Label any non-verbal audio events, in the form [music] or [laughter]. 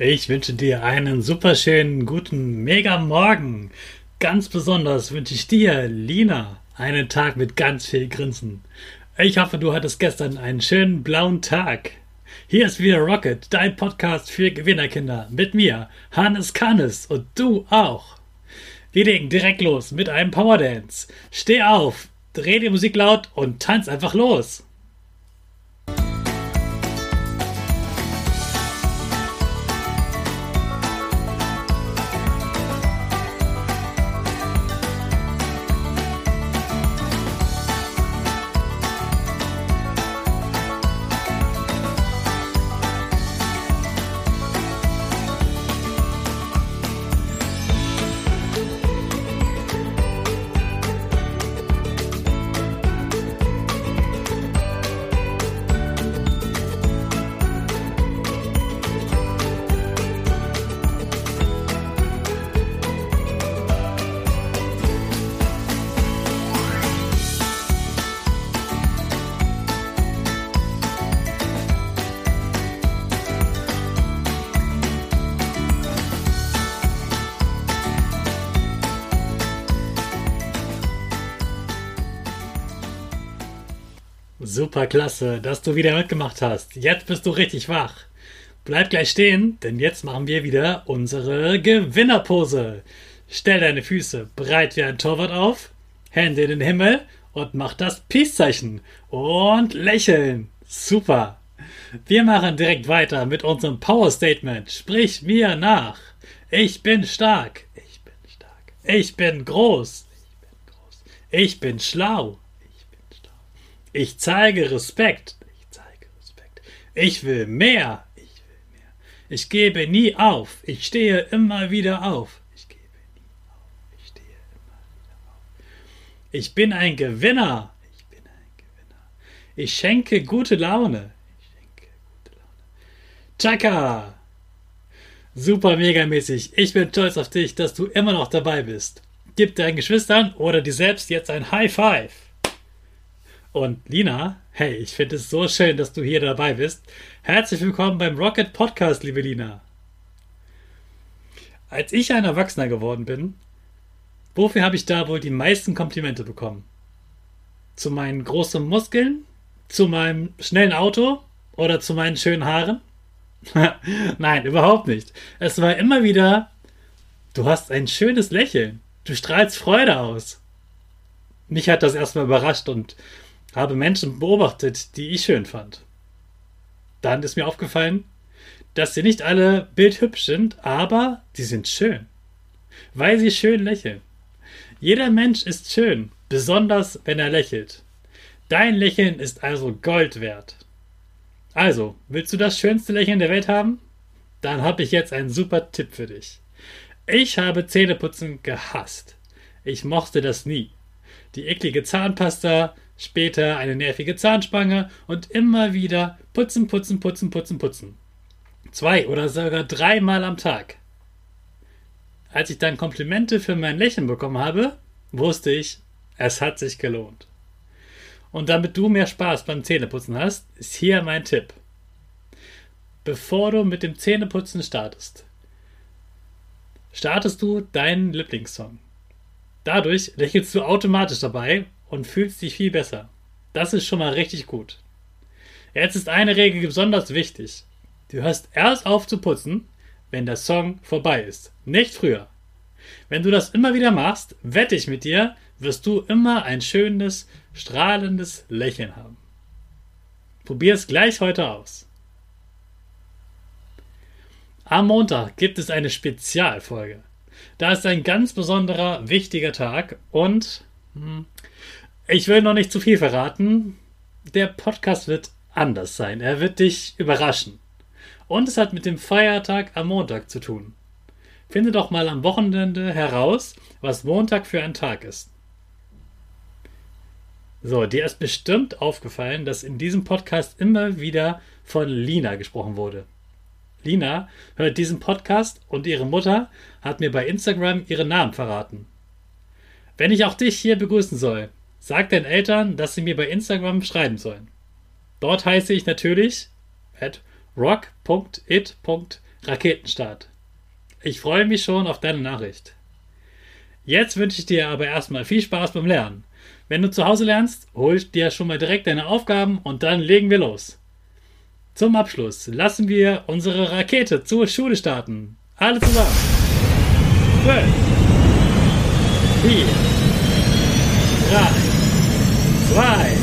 Ich wünsche dir einen superschönen, guten Mega-Morgen. Ganz besonders wünsche ich dir, Lina, einen Tag mit ganz viel Grinsen. Ich hoffe, du hattest gestern einen schönen blauen Tag. Hier ist wieder Rocket, dein Podcast für Gewinnerkinder. Mit mir, Hannes Kannes und du auch. Wir legen direkt los mit einem Powerdance. Steh auf, dreh die Musik laut und tanz einfach los. Super klasse, dass du wieder mitgemacht hast. Jetzt bist du richtig wach. Bleib gleich stehen, denn jetzt machen wir wieder unsere Gewinnerpose. Stell deine Füße breit wie ein Torwart auf, Hände in den Himmel und mach das Peace-Zeichen und lächeln. Super. Wir machen direkt weiter mit unserem Power Statement. Sprich mir nach. Ich bin stark. Ich bin stark. Ich bin groß. Ich bin groß. Ich bin schlau. Ich zeige Respekt. Ich zeige Respekt. Ich will mehr. Ich will mehr. Ich gebe nie auf. Ich stehe immer wieder auf. Ich gebe nie auf. Ich stehe immer wieder auf. Ich bin ein Gewinner. Ich bin ein Gewinner. Ich schenke gute Laune. Ich schenke gute Laune. Chaka! Super megamäßig. Ich bin stolz auf dich, dass du immer noch dabei bist. Gib deinen Geschwistern oder dir selbst jetzt ein High Five. Und Lina, hey, ich finde es so schön, dass du hier dabei bist. Herzlich willkommen beim Rocket Podcast, liebe Lina. Als ich ein Erwachsener geworden bin, wofür habe ich da wohl die meisten Komplimente bekommen? Zu meinen großen Muskeln? Zu meinem schnellen Auto? Oder zu meinen schönen Haaren? [laughs] Nein, überhaupt nicht. Es war immer wieder, du hast ein schönes Lächeln. Du strahlst Freude aus. Mich hat das erstmal überrascht und habe Menschen beobachtet, die ich schön fand. Dann ist mir aufgefallen, dass sie nicht alle bildhübsch sind, aber sie sind schön, weil sie schön lächeln. Jeder Mensch ist schön, besonders wenn er lächelt. Dein Lächeln ist also Gold wert. Also, willst du das schönste Lächeln der Welt haben? Dann habe ich jetzt einen super Tipp für dich. Ich habe Zähneputzen gehasst. Ich mochte das nie. Die eklige Zahnpasta, später eine nervige Zahnspange und immer wieder putzen, putzen, putzen, putzen, putzen. Zwei oder sogar dreimal am Tag. Als ich dann Komplimente für mein Lächeln bekommen habe, wusste ich, es hat sich gelohnt. Und damit du mehr Spaß beim Zähneputzen hast, ist hier mein Tipp. Bevor du mit dem Zähneputzen startest, startest du deinen Lieblingssong. Dadurch lächelst du automatisch dabei und fühlst dich viel besser. Das ist schon mal richtig gut. Jetzt ist eine Regel besonders wichtig. Du hörst erst auf zu putzen, wenn der Song vorbei ist, nicht früher. Wenn du das immer wieder machst, wette ich mit dir, wirst du immer ein schönes, strahlendes Lächeln haben. Probier es gleich heute aus. Am Montag gibt es eine Spezialfolge. Da ist ein ganz besonderer, wichtiger Tag und ich will noch nicht zu viel verraten. Der Podcast wird anders sein. Er wird dich überraschen. Und es hat mit dem Feiertag am Montag zu tun. Finde doch mal am Wochenende heraus, was Montag für ein Tag ist. So, dir ist bestimmt aufgefallen, dass in diesem Podcast immer wieder von Lina gesprochen wurde. Lina hört diesen Podcast und ihre Mutter hat mir bei Instagram ihren Namen verraten. Wenn ich auch dich hier begrüßen soll, Sag deinen Eltern, dass sie mir bei Instagram schreiben sollen. Dort heiße ich natürlich at rock.it.mma. Raketenstart. Ich freue mich schon auf deine Nachricht. Jetzt wünsche ich dir aber erstmal viel Spaß beim Lernen. Wenn du zu Hause lernst, hol dir schon mal direkt deine Aufgaben und dann legen wir los. Zum Abschluss lassen wir unsere Rakete zur Schule starten. Alle zusammen. 12, 4, drei, zwei,